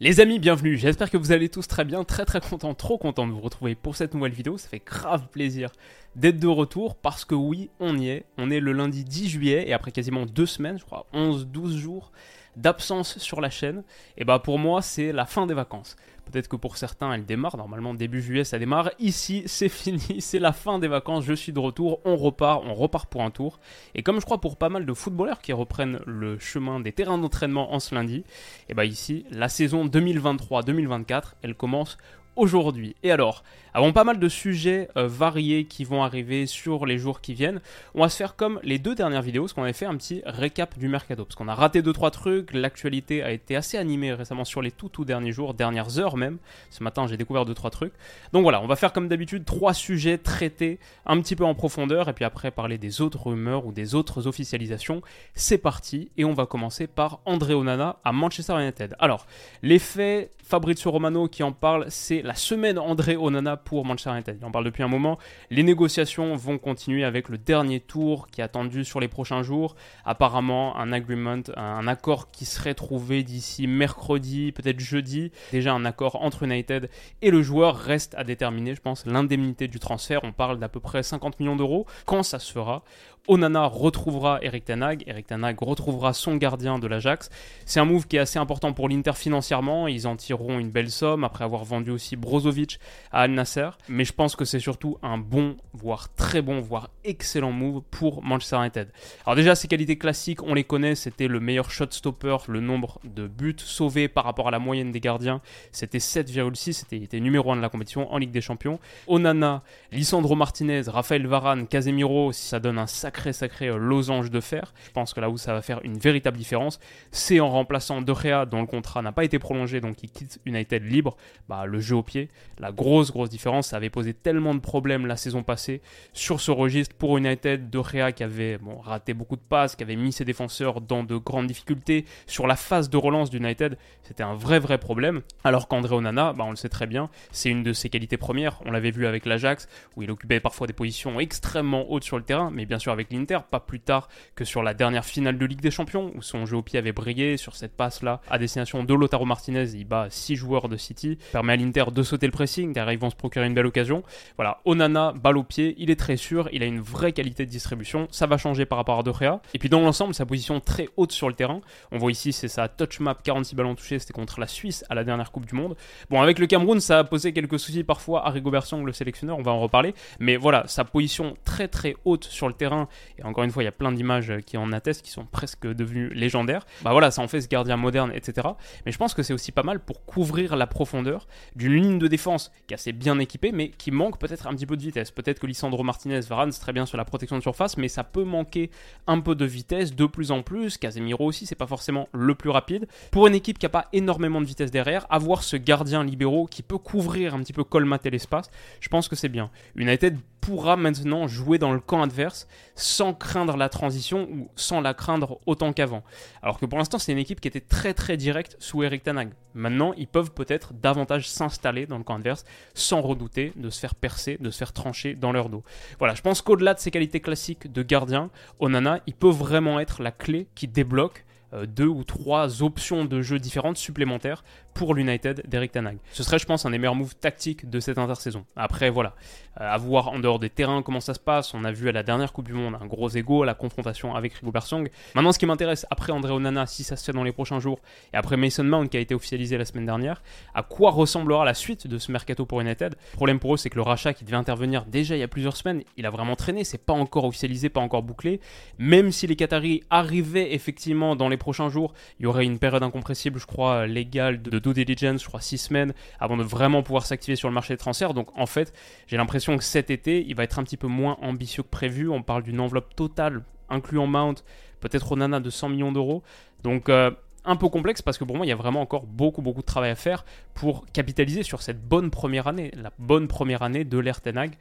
Les amis, bienvenue. J'espère que vous allez tous très bien, très très content, trop content de vous retrouver pour cette nouvelle vidéo. Ça fait grave plaisir d'être de retour parce que oui, on y est. On est le lundi 10 juillet et après quasiment deux semaines, je crois 11-12 jours d'absence sur la chaîne, et bah pour moi c'est la fin des vacances. Peut-être que pour certains elle démarre, normalement début juillet ça démarre. Ici c'est fini, c'est la fin des vacances, je suis de retour, on repart, on repart pour un tour. Et comme je crois pour pas mal de footballeurs qui reprennent le chemin des terrains d'entraînement en ce lundi, et bah ici la saison 2023-2024 elle commence aujourd'hui. Et alors, avant pas mal de sujets euh, variés qui vont arriver sur les jours qui viennent, on va se faire comme les deux dernières vidéos, parce qu'on avait fait un petit récap du mercato, parce qu'on a raté 2-3 trucs, l'actualité a été assez animée récemment sur les tout tout derniers jours, dernières heures même. Ce matin j'ai découvert 2-3 trucs. Donc voilà, on va faire comme d'habitude trois sujets traités un petit peu en profondeur, et puis après parler des autres rumeurs ou des autres officialisations. C'est parti, et on va commencer par André Onana à Manchester United. Alors, l'effet Fabrizio Romano qui en parle, c'est la semaine André Onana pour Manchester United. En parle depuis un moment. Les négociations vont continuer avec le dernier tour qui est attendu sur les prochains jours. Apparemment, un un accord qui serait trouvé d'ici mercredi, peut-être jeudi. Déjà un accord entre United et le joueur reste à déterminer, je pense, l'indemnité du transfert. On parle d'à peu près 50 millions d'euros. Quand ça se fera Onana retrouvera Eric Tanag, Eric Tanag retrouvera son gardien de l'Ajax. C'est un move qui est assez important pour l'Inter financièrement, ils en tireront une belle somme après avoir vendu aussi Brozovic à Al Nasser, mais je pense que c'est surtout un bon, voire très bon, voire excellent move pour Manchester United. Alors déjà, ses qualités classiques, on les connaît, c'était le meilleur shot stopper, le nombre de buts sauvés par rapport à la moyenne des gardiens, c'était 7,6, c'était, il était numéro 1 de la compétition en Ligue des Champions. Onana, Lisandro Martinez, Rafael Varane, Casemiro, ça donne un sacré sacré, euh, losange de fer. Je pense que là où ça va faire une véritable différence, c'est en remplaçant De Gea, dont le contrat n'a pas été prolongé, donc il quitte United libre, bah, le jeu au pied. La grosse, grosse différence, ça avait posé tellement de problèmes la saison passée sur ce registre pour United. De Gea qui avait bon, raté beaucoup de passes, qui avait mis ses défenseurs dans de grandes difficultés. Sur la phase de relance d'United, c'était un vrai, vrai problème. Alors qu'André Onana, bah, on le sait très bien, c'est une de ses qualités premières. On l'avait vu avec l'Ajax, où il occupait parfois des positions extrêmement hautes sur le terrain, mais bien sûr avec l'Inter, pas plus tard que sur la dernière finale de Ligue des Champions, où son jeu au pied avait brillé sur cette passe-là à destination de Lotaro Martinez. Il bat 6 joueurs de City, permet à l'Inter de sauter le pressing, derrière ils vont se procurer une belle occasion. Voilà, Onana, balle au pied, il est très sûr, il a une vraie qualité de distribution, ça va changer par rapport à De Gea. Et puis dans l'ensemble, sa position très haute sur le terrain. On voit ici, c'est sa touch map, 46 ballons touchés, c'était contre la Suisse à la dernière Coupe du Monde. Bon, avec le Cameroun, ça a posé quelques soucis parfois à Rigo le sélectionneur, on va en reparler. Mais voilà, sa position très très haute sur le terrain, et encore une fois, il y a plein d'images qui en attestent, qui sont presque devenues légendaires. Bah voilà, ça en fait ce gardien moderne, etc. Mais je pense que c'est aussi pas mal pour couvrir la profondeur d'une ligne de défense qui est assez bien équipée, mais qui manque peut-être un petit peu de vitesse. Peut-être que Lisandro Martinez, Varane, c'est très bien sur la protection de surface, mais ça peut manquer un peu de vitesse de plus en plus. Casemiro aussi, c'est pas forcément le plus rapide. Pour une équipe qui a pas énormément de vitesse derrière, avoir ce gardien libéraux qui peut couvrir un petit peu colmater l'espace, je pense que c'est bien. United pourra maintenant jouer dans le camp adverse sans craindre la transition ou sans la craindre autant qu'avant. Alors que pour l'instant, c'est une équipe qui était très très directe sous Eric Tanag. Maintenant, ils peuvent peut-être davantage s'installer dans le camp adverse sans redouter de se faire percer, de se faire trancher dans leur dos. Voilà, je pense qu'au-delà de ses qualités classiques de gardien, Onana, il peut vraiment être la clé qui débloque deux ou trois options de jeu différentes supplémentaires pour l'United d'Eric Tanag. Ce serait, je pense, un des meilleurs moves tactiques de cette intersaison. Après, voilà, euh, à voir en dehors des terrains comment ça se passe. On a vu à la dernière Coupe du Monde un gros ego, la confrontation avec Rigo Bersong. Maintenant, ce qui m'intéresse après André Onana, si ça se fait dans les prochains jours, et après Mason Mount qui a été officialisé la semaine dernière, à quoi ressemblera la suite de ce mercato pour United? Le problème pour eux, c'est que le rachat qui devait intervenir déjà il y a plusieurs semaines, il a vraiment traîné. C'est pas encore officialisé, pas encore bouclé. Même si les Qataris arrivaient effectivement dans les prochains jours, il y aurait une période incompressible, je crois, légale de due diligence, je crois 6 semaines, avant de vraiment pouvoir s'activer sur le marché des transferts. Donc en fait, j'ai l'impression que cet été, il va être un petit peu moins ambitieux que prévu. On parle d'une enveloppe totale, incluant Mount, peut-être Onana de 100 millions d'euros. Donc euh, un peu complexe parce que pour moi, il y a vraiment encore beaucoup, beaucoup de travail à faire pour capitaliser sur cette bonne première année, la bonne première année de l'ère Tenag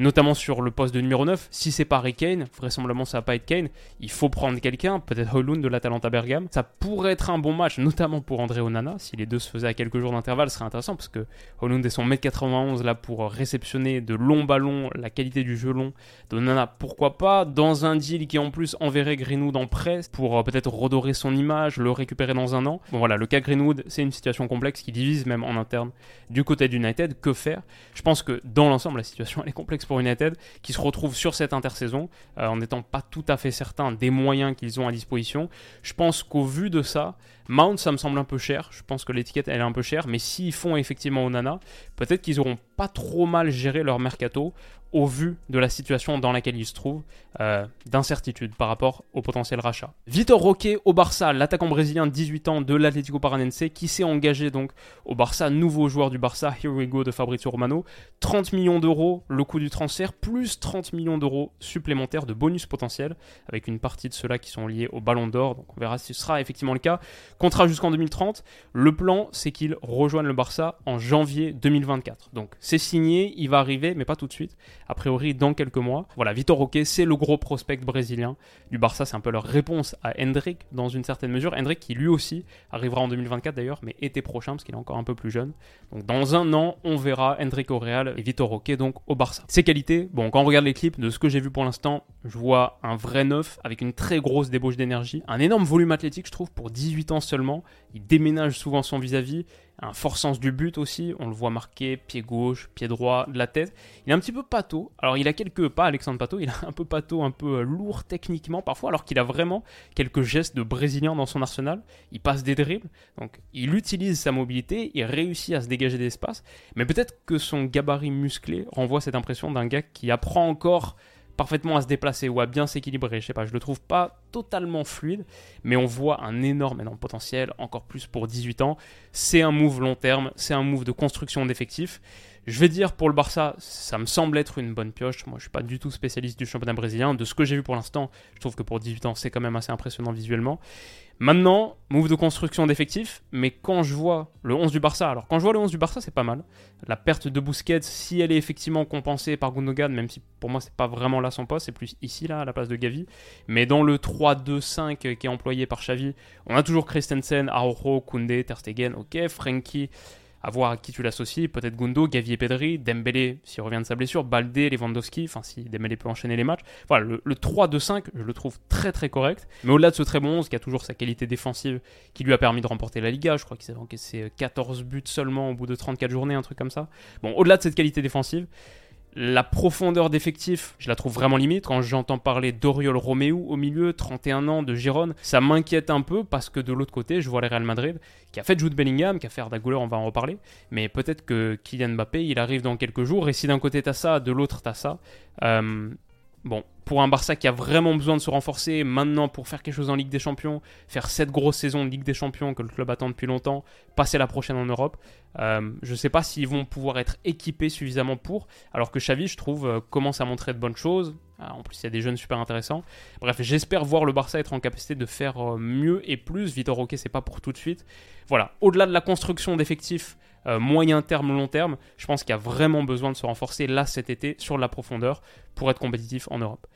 notamment sur le poste de numéro 9. Si c'est pas Harry Kane, vraisemblablement ça va pas être Kane, il faut prendre quelqu'un, peut-être Holund de l'Atalanta Bergame. Ça pourrait être un bon match, notamment pour André Onana, si les deux se faisaient à quelques jours d'intervalle, ce serait intéressant parce que Holund est son 1m91 là pour réceptionner de longs ballons, la qualité du jeu long d'Onana, pourquoi pas, dans un deal qui en plus enverrait Greenwood en presse pour euh, peut-être redorer son image, le récupérer dans un an. Bon voilà, le cas Greenwood, c'est une situation complexe qui divise même en interne du côté d'United. Que faire? Je pense que dans l'ensemble, la situation elle est complexe United, qui se retrouve sur cette intersaison euh, en n'étant pas tout à fait certain des moyens qu'ils ont à disposition. Je pense qu'au vu de ça, Mount, ça me semble un peu cher. Je pense que l'étiquette, elle est un peu chère. Mais s'ils font effectivement Onana, peut-être qu'ils auront pas trop mal géré leur mercato au vu de la situation dans laquelle il se trouve, euh, d'incertitude par rapport au potentiel rachat. Vitor Roque au Barça, l'attaquant brésilien de 18 ans de l'Atlético Paranense, qui s'est engagé donc au Barça, nouveau joueur du Barça, Here We Go de Fabrizio Romano. 30 millions d'euros le coût du transfert, plus 30 millions d'euros supplémentaires de bonus potentiels, avec une partie de ceux-là qui sont liés au Ballon d'Or, donc on verra si ce sera effectivement le cas. Contrat jusqu'en 2030. Le plan, c'est qu'il rejoigne le Barça en janvier 2024. Donc c'est signé, il va arriver, mais pas tout de suite a priori dans quelques mois. Voilà, Vitor Roque, c'est le gros prospect brésilien du Barça, c'est un peu leur réponse à Hendrik dans une certaine mesure. Hendrik qui lui aussi arrivera en 2024 d'ailleurs, mais été prochain parce qu'il est encore un peu plus jeune. Donc dans un an, on verra Hendrik au Real et Vitor Roque donc au Barça. Ses qualités, bon, quand on regarde les clips, de ce que j'ai vu pour l'instant, je vois un vrai neuf avec une très grosse débauche d'énergie, un énorme volume athlétique, je trouve, pour 18 ans seulement. Il déménage souvent son vis-à-vis, un fort sens du but aussi, on le voit marqué pied gauche, pied droit, de la tête. Il est un petit peu pâteau. Alors il a quelques pas Alexandre Pato, il a un peu pâteau, un peu euh, lourd techniquement parfois, alors qu'il a vraiment quelques gestes de brésilien dans son arsenal. Il passe des dribbles, donc il utilise sa mobilité, il réussit à se dégager d'espace, mais peut-être que son gabarit musclé renvoie cette impression d'un gars qui apprend encore parfaitement à se déplacer ou à bien s'équilibrer. Je sais pas, je le trouve pas totalement fluide, mais on voit un énorme, énorme potentiel, encore plus pour 18 ans. C'est un move long terme, c'est un move de construction d'effectifs. Je vais dire pour le Barça, ça me semble être une bonne pioche. Moi, je suis pas du tout spécialiste du championnat brésilien. De ce que j'ai vu pour l'instant, je trouve que pour 18 ans, c'est quand même assez impressionnant visuellement. Maintenant, move de construction d'effectifs, mais quand je vois le 11 du Barça, alors quand je vois le 11 du Barça, c'est pas mal. La perte de Busquets, si elle est effectivement compensée par Gundogan, même si pour moi c'est pas vraiment là son poste, c'est plus ici là à la place de Gavi. Mais dans le 3-2-5 qui est employé par Xavi, on a toujours Christensen, Araujo, Koundé, Ter Stegen, ok, Frankie, à voir à qui tu l'associes, peut-être Gundo, Gavi et Pedri, Dembélé s'il revient de sa blessure, Baldé, Lewandowski, enfin si Dembélé peut enchaîner les matchs. Voilà, le, 3-2-5, je le trouve très très correct. Mais au-delà de ce très bon 11 qui a toujours sa qualité défensive qui lui a permis de remporter la Liga, je crois qu'il s'est encaissé 14 buts seulement au bout de 34 journées, un truc comme ça. Bon, au-delà de cette qualité défensive, la profondeur d'effectif, je la trouve vraiment limite. Quand j'entends parler d'Oriol Romeu au milieu, 31 ans, de Giron, ça m'inquiète un peu parce que de l'autre côté, je vois le Real Madrid qui a fait Jude Bellingham, qui a fait Arda on va en reparler. Mais peut-être que Kylian Mbappé, il arrive dans quelques jours. Et si d'un côté t'as ça, de l'autre t'as ça. Euh, Bon, pour un Barça qui a vraiment besoin de se renforcer maintenant pour faire quelque chose en Ligue des Champions, faire cette grosse saison de Ligue des Champions que le club attend depuis longtemps, passer la prochaine en Europe, euh, je ne sais pas s'ils vont pouvoir être équipés suffisamment pour, alors que Xavi, je trouve, euh, commence à montrer de bonnes choses. Ah, en plus, il y a des jeunes super intéressants. Bref, j'espère voir le Barça être en capacité de faire euh, mieux et plus. Vitor Roque, c'est pas pour tout de suite. Voilà, au-delà de la construction d'effectifs, euh, moyen terme, long terme, je pense qu'il y a vraiment besoin de se renforcer là cet été sur la profondeur pour être compétitif en Europe.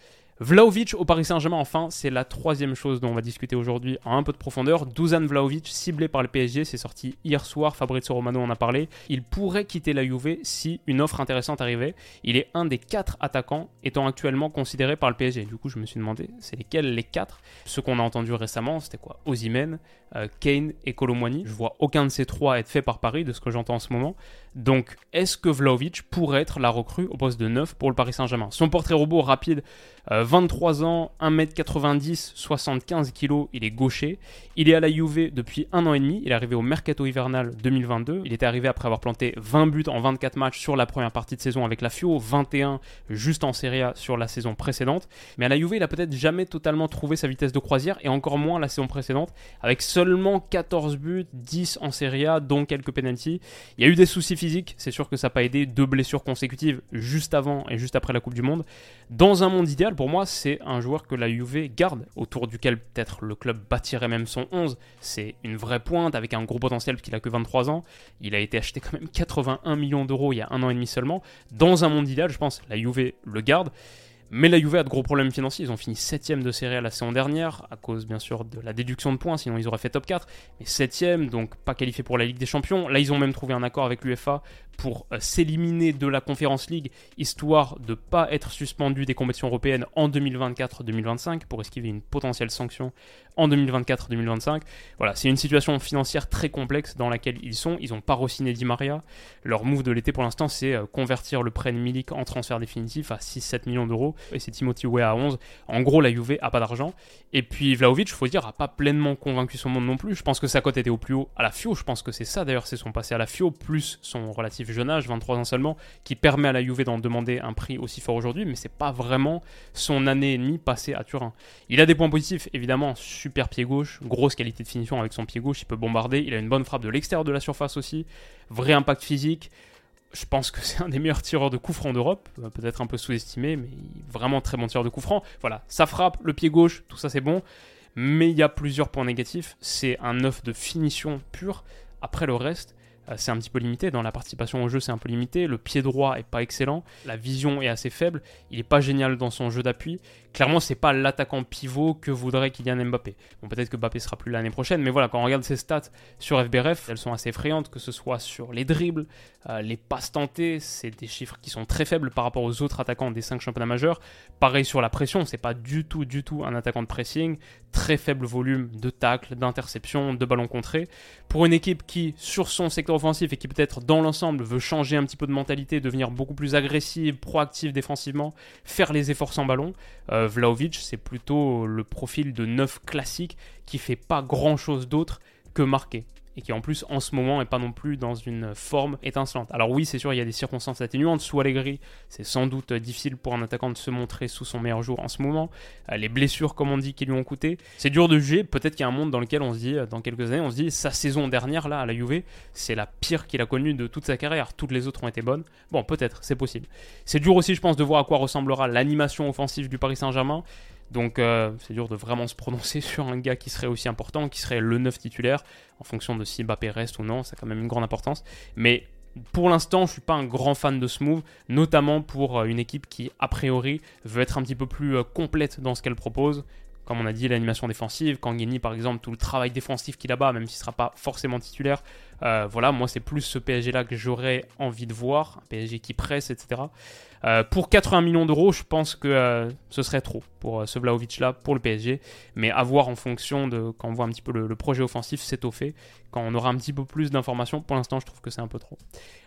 Vlaovic au Paris Saint-Germain, enfin, c'est la troisième chose dont on va discuter aujourd'hui en un peu de profondeur. Dusan Vlaovic, ciblé par le PSG, c'est sorti hier soir, Fabrizio Romano en a parlé. Il pourrait quitter la Juve si une offre intéressante arrivait. Il est un des quatre attaquants étant actuellement considérés par le PSG. Du coup, je me suis demandé, c'est lesquels les quatre? Ceux qu'on a entendus récemment, c'était quoi? Ozymen, euh, Kane et Colomwani. Je vois aucun de ces trois être fait par Paris, de ce que j'entends en ce moment. Donc, est-ce que Vlaovic pourrait être la recrue au poste de 9 pour le Paris Saint-Germain? Son portrait robot rapide, 23 euh, ans, 1m90, 75 kg, il est gaucher. Il est à la Juve depuis un an et demi. Il est arrivé au mercato hivernal 2022. Il était arrivé après avoir planté 20 buts en 24 matchs sur la première partie de saison avec la Fio, 21 juste en Serie A sur la saison précédente. Mais à la Juve, il a peut-être jamais totalement trouvé sa vitesse de croisière et encore moins la saison précédente avec seulement 14 buts, 10 en Serie A, dont quelques penalties. Il y a eu des soucis physiques, c'est sûr que ça n'a pas aidé. Deux blessures consécutives juste avant et juste après la Coupe du Monde. Dans un monde idéal, pour moi, c'est un joueur que la Juve garde, autour duquel peut-être le club bâtirait même son 11. C'est une vraie pointe avec un gros potentiel parce qu'il a que 23 ans. Il a été acheté quand même 81 millions d'euros il y a un an et demi seulement. Dans un monde idéal, je pense, la Juve le garde. Mais la Juve a de gros problèmes financiers. Ils ont fini 7ème de série à la saison dernière, à cause bien sûr de la déduction de points, sinon ils auraient fait top 4. Mais 7ème, donc pas qualifié pour la Ligue des Champions. Là, ils ont même trouvé un accord avec l'UFA pour euh, s'éliminer de la Conference League, histoire de pas être suspendu des compétitions européennes en 2024-2025, pour esquiver une potentielle sanction en 2024-2025. Voilà, c'est une situation financière très complexe dans laquelle ils sont. Ils n'ont pas re-signé Di Maria. Leur move de l'été pour l'instant, c'est euh, convertir le prêt de Milik en transfert définitif à 6-7 millions d'euros. Et c'est Timothy Weah à 11. En gros, la Juve a pas d'argent. Et puis Vlaovic, faut dire, a pas pleinement convaincu son monde non plus. Je pense que sa cote était au plus haut à la FIO. Je pense que c'est ça d'ailleurs, c'est son passé à la FIO, plus son relatif jeune âge, 23 ans seulement, qui permet à la Juve d'en demander un prix aussi fort aujourd'hui. Mais c'est pas vraiment son année et demie passée à Turin. Il a des points positifs, évidemment, super pied gauche, grosse qualité de finition avec son pied gauche, il peut bombarder, il a une bonne frappe de l'extérieur de la surface aussi, vrai impact physique. Je pense que c'est un des meilleurs tireurs de coups francs d'Europe, euh, peut-être un peu sous-estimé, mais vraiment très bon tireur de coups francs. Voilà, sa frappe, le pied gauche, tout ça c'est bon. Mais il y a plusieurs points négatifs. C'est un œuf de finition pure. Après le reste, c'est un petit peu limité. Dans la participation au jeu, c'est un peu limité. Le pied droit est pas excellent. La vision est assez faible. Il est pas génial dans son jeu d'appui. Clairement, c'est pas l'attaquant pivot que voudrait Kylian Mbappé. Bon, peut-être que Mbappé sera plus l'année prochaine, mais voilà, quand on regarde ses stats sur FBRF, elles sont assez effrayantes, que ce soit sur les dribbles, euh, les passes tentées, c'est des chiffres qui sont très faibles par rapport aux autres attaquants des 5 championnats majeurs. Pareil sur la pression, c'est pas du tout, du tout un attaquant de pressing. Très faible volume de tacles, d'interceptions, de ballons contrés. Pour une équipe qui, sur son secteur offensif et qui peut-être dans l'ensemble veut changer un petit peu de mentalité, devenir beaucoup plus agressive, proactive défensivement, faire les efforts sans ballon, euh, Vlaovic, c'est plutôt le profil de neuf classique qui fait pas grand chose d'autre que marquer et qui en plus en ce moment est pas non plus dans une forme étincelante. Alors oui, c'est sûr, il y a des circonstances atténuantes. Sous Allegri, c'est sans doute difficile pour un attaquant de se montrer sous son meilleur jour en ce moment. Euh, les blessures, comme on dit, qui lui ont coûté, c'est dur de juger. Peut-être qu'il y a un monde dans lequel on se dit, euh, dans quelques années, on se dit, sa saison dernière là à la Juve, c'est la pire qu'il a connue de toute sa carrière. Toutes les autres ont été bonnes. Bon, peut-être, c'est possible. C'est dur aussi, je pense, de voir à quoi ressemblera l'animation offensive du Paris Saint-Germain. Donc euh, c'est dur de vraiment se prononcer sur un gars qui serait aussi important, qui serait le neuf titulaire, en fonction de si Mbappé reste ou non, ça a quand même une grande importance. Mais pour l'instant, je ne suis pas un grand fan de ce move, notamment pour euh, une équipe qui, a priori, veut être un petit peu plus euh, complète dans ce qu'elle propose. Comme on a dit, l'animation défensive, Kangeni par exemple, tout le travail défensif qu'il a bas, même s'il ne sera pas forcément titulaire. Voilà, moi c'est plus ce PSG là que j'aurais envie de voir, un PSG qui presse, etc. Euh, pour 80 millions d'euros, je pense que euh, ce serait trop pour euh, ce Vlaovic-là, pour le PSG. Mais à voir en fonction de quand on voit un petit peu le, projet offensif s'étoffer, quand on aura un petit peu plus d'informations. Pour l'instant, je trouve que c'est un peu trop.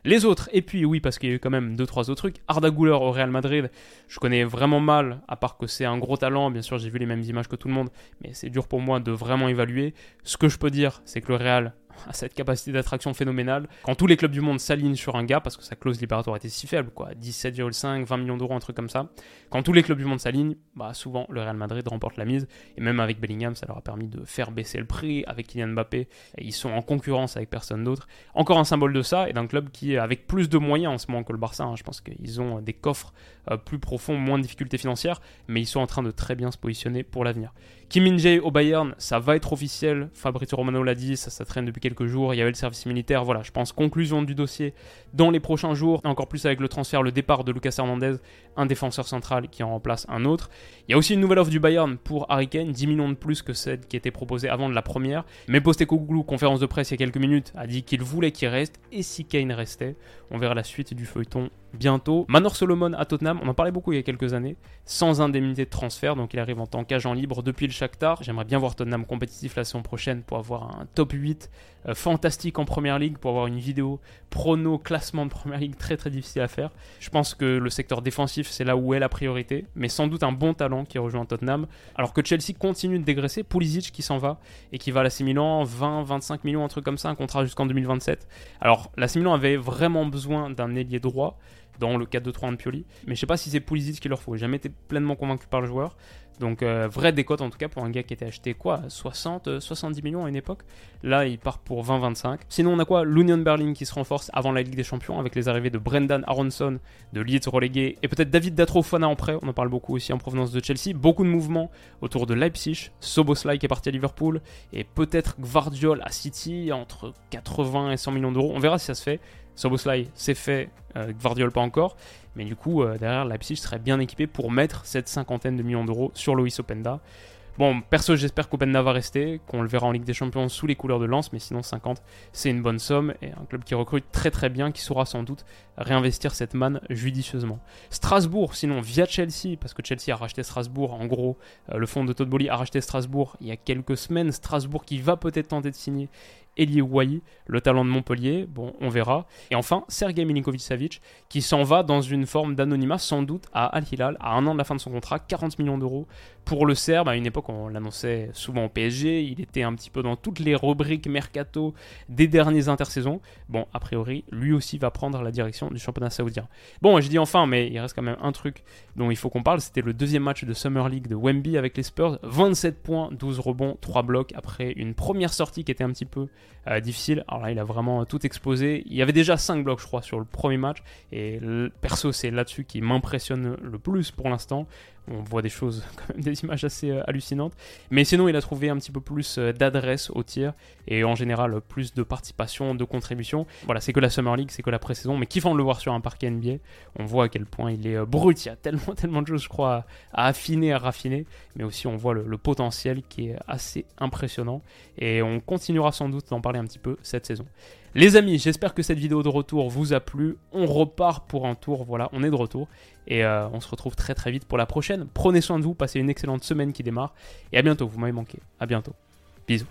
Les autres, et puis oui, parce qu'il y a eu quand même 2-3 autres trucs. Arda Güler au Real Madrid, je connais vraiment mal, à part que c'est un gros talent. Bien sûr, j'ai vu les mêmes images que tout le monde, mais c'est dur pour moi de vraiment évaluer. Ce que je peux dire, c'est que le Real à cette capacité d'attraction phénoménale. Quand tous les clubs du monde s'alignent sur un gars, parce que sa clause libératoire était si faible, quoi, 17,5, 20 millions d'euros, un truc comme ça. Quand tous les clubs du monde s'alignent, bah souvent le Real Madrid remporte la mise. Et même avec Bellingham, ça leur a permis de faire baisser le prix. Avec Kylian Mbappé, ils sont en concurrence avec personne d'autre. Encore un symbole de ça et d'un club qui, avec plus de moyens en ce moment que le Barça, hein, je pense qu'ils ont des coffres euh, plus profonds, moins de difficultés financières, mais ils sont en train de très bien se positionner pour l'avenir. Kim Min-jae au Bayern, ça va être officiel. Fabrizio Romano l'a dit, ça, ça traîne depuis quelques jours. Il y avait le service militaire. Voilà, je pense conclusion du dossier dans les prochains jours. Encore plus avec le transfert, le départ de Lucas Hernandez, un défenseur central qui en remplace un autre. Il y a aussi une nouvelle offre du Bayern pour Harry Kane, 10 millions de plus que celle qui était proposée avant de la première. Mais Postecoglou, conférence de presse il y a quelques minutes, a dit qu'il voulait qu'il reste. Et si Kane restait, on verra la suite du feuilleton bientôt. Manor Solomon à Tottenham, on en parlait beaucoup il y a quelques années, sans indemnité de transfert, donc il arrive en tant qu'agent libre depuis le Shakhtar. J'aimerais bien voir Tottenham compétitif la saison prochaine pour avoir un top 8 euh, fantastique en première ligue, pour avoir une vidéo prono classement de première ligue très très difficile à faire. Je pense que le secteur défensif c'est là où est la priorité, mais sans doute un bon talent qui rejoint Tottenham. Alors que Chelsea continue de dégraisser, Pulisic qui s'en va et qui va à la Milan, 20-25 millions, un truc comme ça, un contrat jusqu'en 2027. Alors la Milan avait vraiment besoin d'un ailier droit. Dans le 4-2-3 de Pioli. Mais je sais pas si c'est Pulisic qu'il leur faut. J'ai jamais été pleinement convaincu par le joueur. Donc euh, vraie décote en tout cas pour un gars qui était acheté quoi 60, 70 euh, millions à une époque. Là il part pour 20-25. Sinon on a quoi? L'Union Berlin qui se renforce avant la Ligue des Champions avec les arrivées de Brendan Aronson de Leeds relégué et peut-être David Datrofana en prêt. On en parle beaucoup aussi en provenance de Chelsea. Beaucoup de mouvements autour de Leipzig. Soboslai qui est parti à Liverpool et peut-être Gvardiol à City entre 80 et 100 millions d'euros. On verra si ça se fait. Soboslai c'est fait, euh, pas encore. Mais du coup, euh, derrière, Leipzig serait bien équipé pour mettre cette cinquantaine de millions d'euros sur Loïs Openda. Bon, perso, j'espère qu'Openda va rester, qu'on le verra en Ligue des Champions sous les couleurs de Lens, mais sinon 50, c'est une bonne somme et un club qui recrute très très bien, qui saura sans doute réinvestir cette manne judicieusement. Strasbourg, sinon via Chelsea, parce que Chelsea a racheté Strasbourg, en gros, euh, le fonds de Todd Bolly a racheté Strasbourg il y a quelques semaines. Strasbourg qui va peut-être tenter de signer Elie le talent de Montpellier, bon, on verra. Et enfin, Sergei Milinkovic-Savic, qui s'en va dans une forme d'anonymat, sans doute, à Al Hilal, à un an de la fin de son contrat, 40 millions d'euros pour le Serbe. À une époque, on l'annonçait souvent au PSG, il était un petit peu dans toutes les rubriques mercato des derniers intersaisons. Bon, a priori, lui aussi va prendre la direction du championnat saoudien. Bon, je dis enfin, mais il reste quand même un truc dont il faut qu'on parle, c'était le deuxième match de Summer League de Wemby avec les Spurs, 27 points, 12 rebonds, 3 blocs après une première sortie qui était un petit peu euh, difficile. Alors là, il a vraiment tout explosé. Il y avait déjà 5 blocs, je crois, sur le premier match. Et perso, c'est là-dessus qui m'impressionne le plus pour l'instant on voit des choses, quand même des images assez euh, hallucinantes. Mais sinon, il a trouvé un petit peu plus euh, d'adresse au tir et en général plus de participation, de contribution. Voilà, c'est que la Summer League, c'est que la pré-saison, mais kiffant de le voir sur un parquet NBA. On voit à quel point il est euh, brut. Il y a tellement, tellement de choses, je crois, à, affiner, à raffiner. Mais aussi, on voit le, potentiel qui est assez impressionnant. Et on continuera sans doute d'en parler un petit peu cette saison. Les amis, j'espère que cette vidéo de retour vous a plu. On repart pour un tour, voilà, on est de retour. Et euh, on se retrouve très très vite pour la prochaine. Prenez soin de vous, passez une excellente semaine qui démarre. Et à bientôt, vous m'avez manqué. À bientôt. Bisous.